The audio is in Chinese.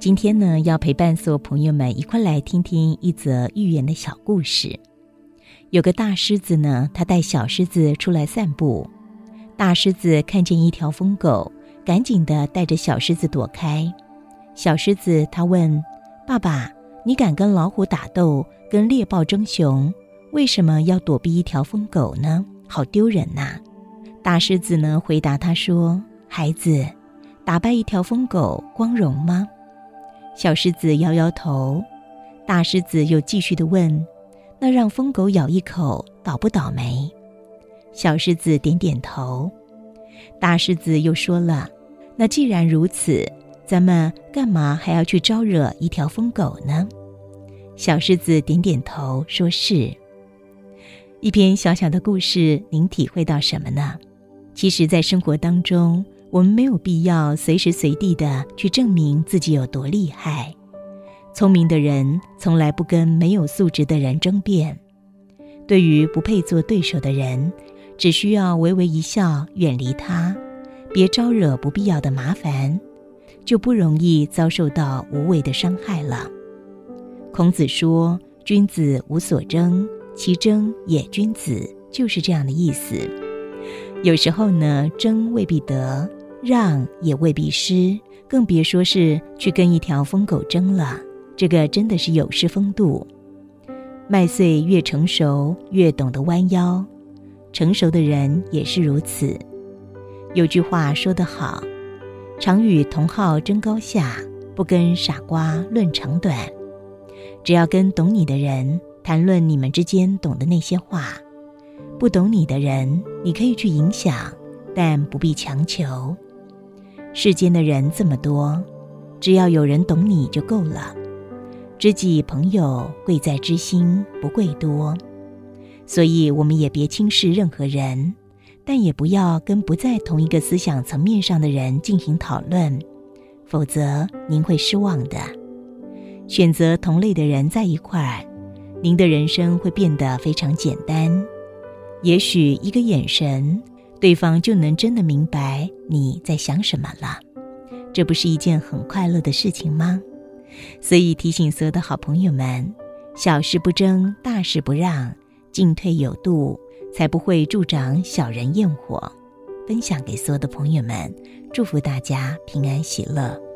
今天呢，要陪伴所有朋友们一块来听听一则寓言的小故事。有个大狮子呢，他带小狮子出来散步。大狮子看见一条疯狗，赶紧的带着小狮子躲开。小狮子他问爸爸：“你敢跟老虎打斗，跟猎豹争雄，为什么要躲避一条疯狗呢？好丢人呐！”大狮子呢回答他说：“孩子，打败一条疯狗光荣吗？”小狮子摇摇头，大狮子又继续的问：“那让疯狗咬一口，倒不倒霉？”小狮子点点头。大狮子又说了：“那既然如此，咱们干嘛还要去招惹一条疯狗呢？”小狮子点点头，说是。一篇小小的故事，您体会到什么呢？其实，在生活当中。我们没有必要随时随地的去证明自己有多厉害。聪明的人从来不跟没有素质的人争辩。对于不配做对手的人，只需要微微一笑，远离他，别招惹不必要的麻烦，就不容易遭受到无谓的伤害了。孔子说：“君子无所争，其争也君子。”就是这样的意思。有时候呢，争未必得。让也未必失，更别说是去跟一条疯狗争了。这个真的是有失风度。麦穗越成熟，越懂得弯腰，成熟的人也是如此。有句话说得好：“常与同好争高下，不跟傻瓜论长短。”只要跟懂你的人谈论你们之间懂的那些话，不懂你的人，你可以去影响，但不必强求。世间的人这么多，只要有人懂你就够了。知己朋友贵在知心，不贵多。所以我们也别轻视任何人，但也不要跟不在同一个思想层面上的人进行讨论，否则您会失望的。选择同类的人在一块儿，您的人生会变得非常简单。也许一个眼神。对方就能真的明白你在想什么了，这不是一件很快乐的事情吗？所以提醒所有的好朋友们：小事不争，大事不让，进退有度，才不会助长小人焰火。分享给所有的朋友们，祝福大家平安喜乐。